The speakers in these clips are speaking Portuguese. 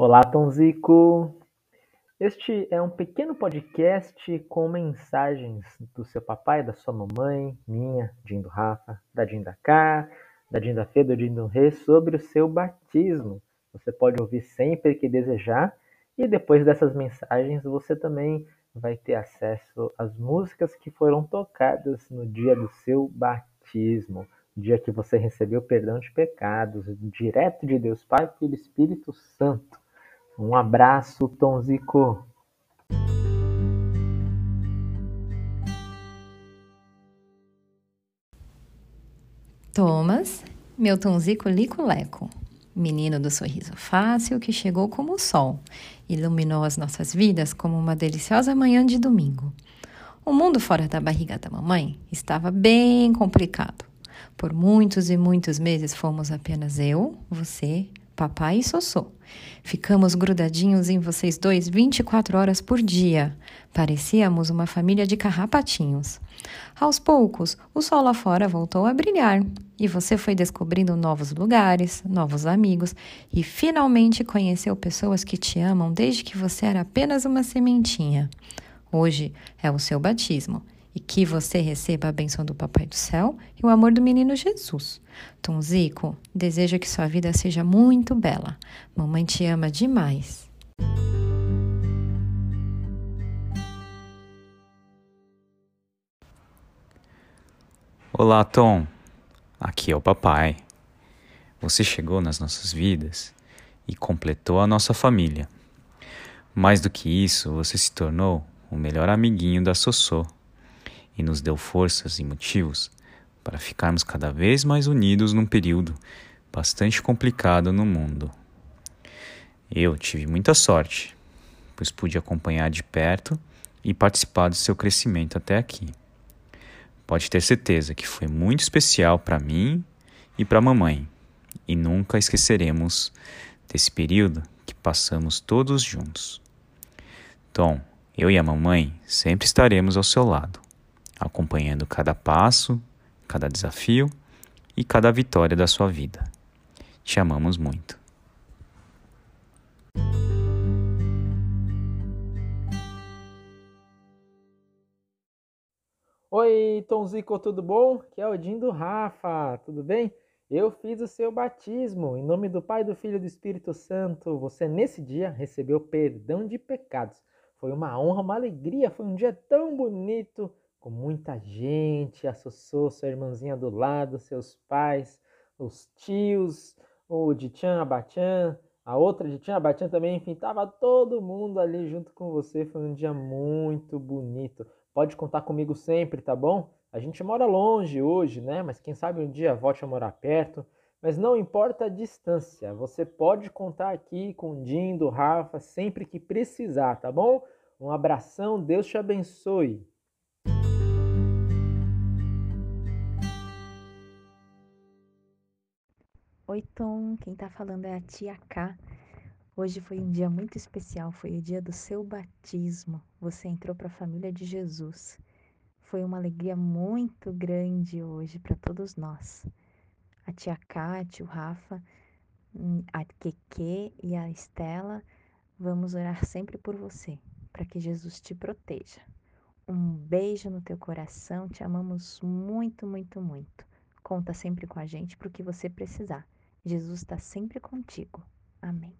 Olá, Tonzico! Este é um pequeno podcast com mensagens do seu papai, da sua mamãe, minha, Dindo Rafa, da Dinda K, da Dinda Fê, do Dindo Rê, sobre o seu batismo. Você pode ouvir sempre que desejar e depois dessas mensagens você também vai ter acesso às músicas que foram tocadas no dia do seu batismo, dia que você recebeu perdão de pecados, direto de Deus Pai pelo Espírito Santo. Um abraço, Tonzico. Thomas, meu Tonzico Lico-Leco, menino do sorriso fácil que chegou como o sol, iluminou as nossas vidas como uma deliciosa manhã de domingo. O mundo fora da barriga da mamãe estava bem complicado. Por muitos e muitos meses fomos apenas eu, você, papai e Sossô. Ficamos grudadinhos em vocês dois 24 horas por dia. Parecíamos uma família de carrapatinhos. Aos poucos, o sol lá fora voltou a brilhar e você foi descobrindo novos lugares, novos amigos e finalmente conheceu pessoas que te amam desde que você era apenas uma sementinha. Hoje é o seu batismo e que você receba a benção do Papai do Céu e o amor do menino Jesus. Tonzico, desejo que sua vida seja muito bela. Mamãe te ama demais. Olá, Tom. Aqui é o papai. Você chegou nas nossas vidas e completou a nossa família. Mais do que isso, você se tornou o melhor amiguinho da Sossô e nos deu forças e motivos para ficarmos cada vez mais unidos num período bastante complicado no mundo. Eu tive muita sorte, pois pude acompanhar de perto e participar do seu crescimento até aqui. Pode ter certeza que foi muito especial para mim e para a mamãe, e nunca esqueceremos desse período que passamos todos juntos. Tom, eu e a mamãe sempre estaremos ao seu lado acompanhando cada passo, cada desafio e cada vitória da sua vida. Te amamos muito. Oi, Tonzico, tudo bom? Que é o Dinho do Rafa, tudo bem? Eu fiz o seu batismo em nome do Pai, do Filho e do Espírito Santo. Você nesse dia recebeu perdão de pecados. Foi uma honra, uma alegria, foi um dia tão bonito com muita gente, a Sossô, sua irmãzinha do lado, seus pais, os tios, o Dichan, a Bachan, a outra Dichan, a Bachan também, enfim, tava todo mundo ali junto com você, foi um dia muito bonito. Pode contar comigo sempre, tá bom? A gente mora longe hoje, né? Mas quem sabe um dia volte a morar perto. Mas não importa a distância, você pode contar aqui com o Dindo, Rafa, sempre que precisar, tá bom? Um abração, Deus te abençoe. Oi, Tom. Quem tá falando é a tia K. Hoje foi um dia muito especial, foi o dia do seu batismo. Você entrou para a família de Jesus. Foi uma alegria muito grande hoje para todos nós. A tia K, o Rafa, hum, a Keke e a Estela, vamos orar sempre por você, para que Jesus te proteja. Um beijo no teu coração, te amamos muito, muito, muito. Conta sempre com a gente para o que você precisar. Jesus está sempre contigo. Amém.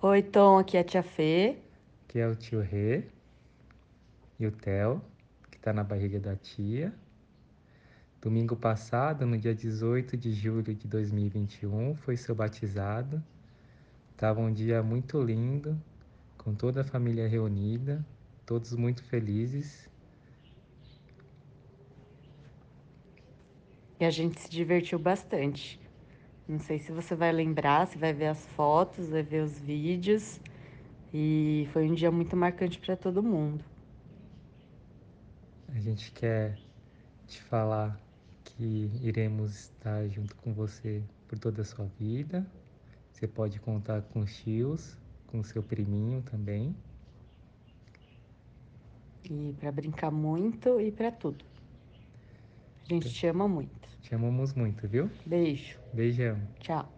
Oi, Tom, aqui é a tia Fê. Que é o tio Rê. E o Theo, que está na barriga da tia. Domingo passado, no dia 18 de julho de 2021, foi seu batizado. Estava um dia muito lindo, com toda a família reunida, todos muito felizes e a gente se divertiu bastante. Não sei se você vai lembrar, se vai ver as fotos, vai ver os vídeos. E foi um dia muito marcante para todo mundo. A gente quer te falar que iremos estar junto com você por toda a sua vida. Você pode contar com os tios, com o seu priminho também. E para brincar muito e para tudo. A gente te ama muito. Te amamos muito, viu? Beijo. Beijão. Tchau.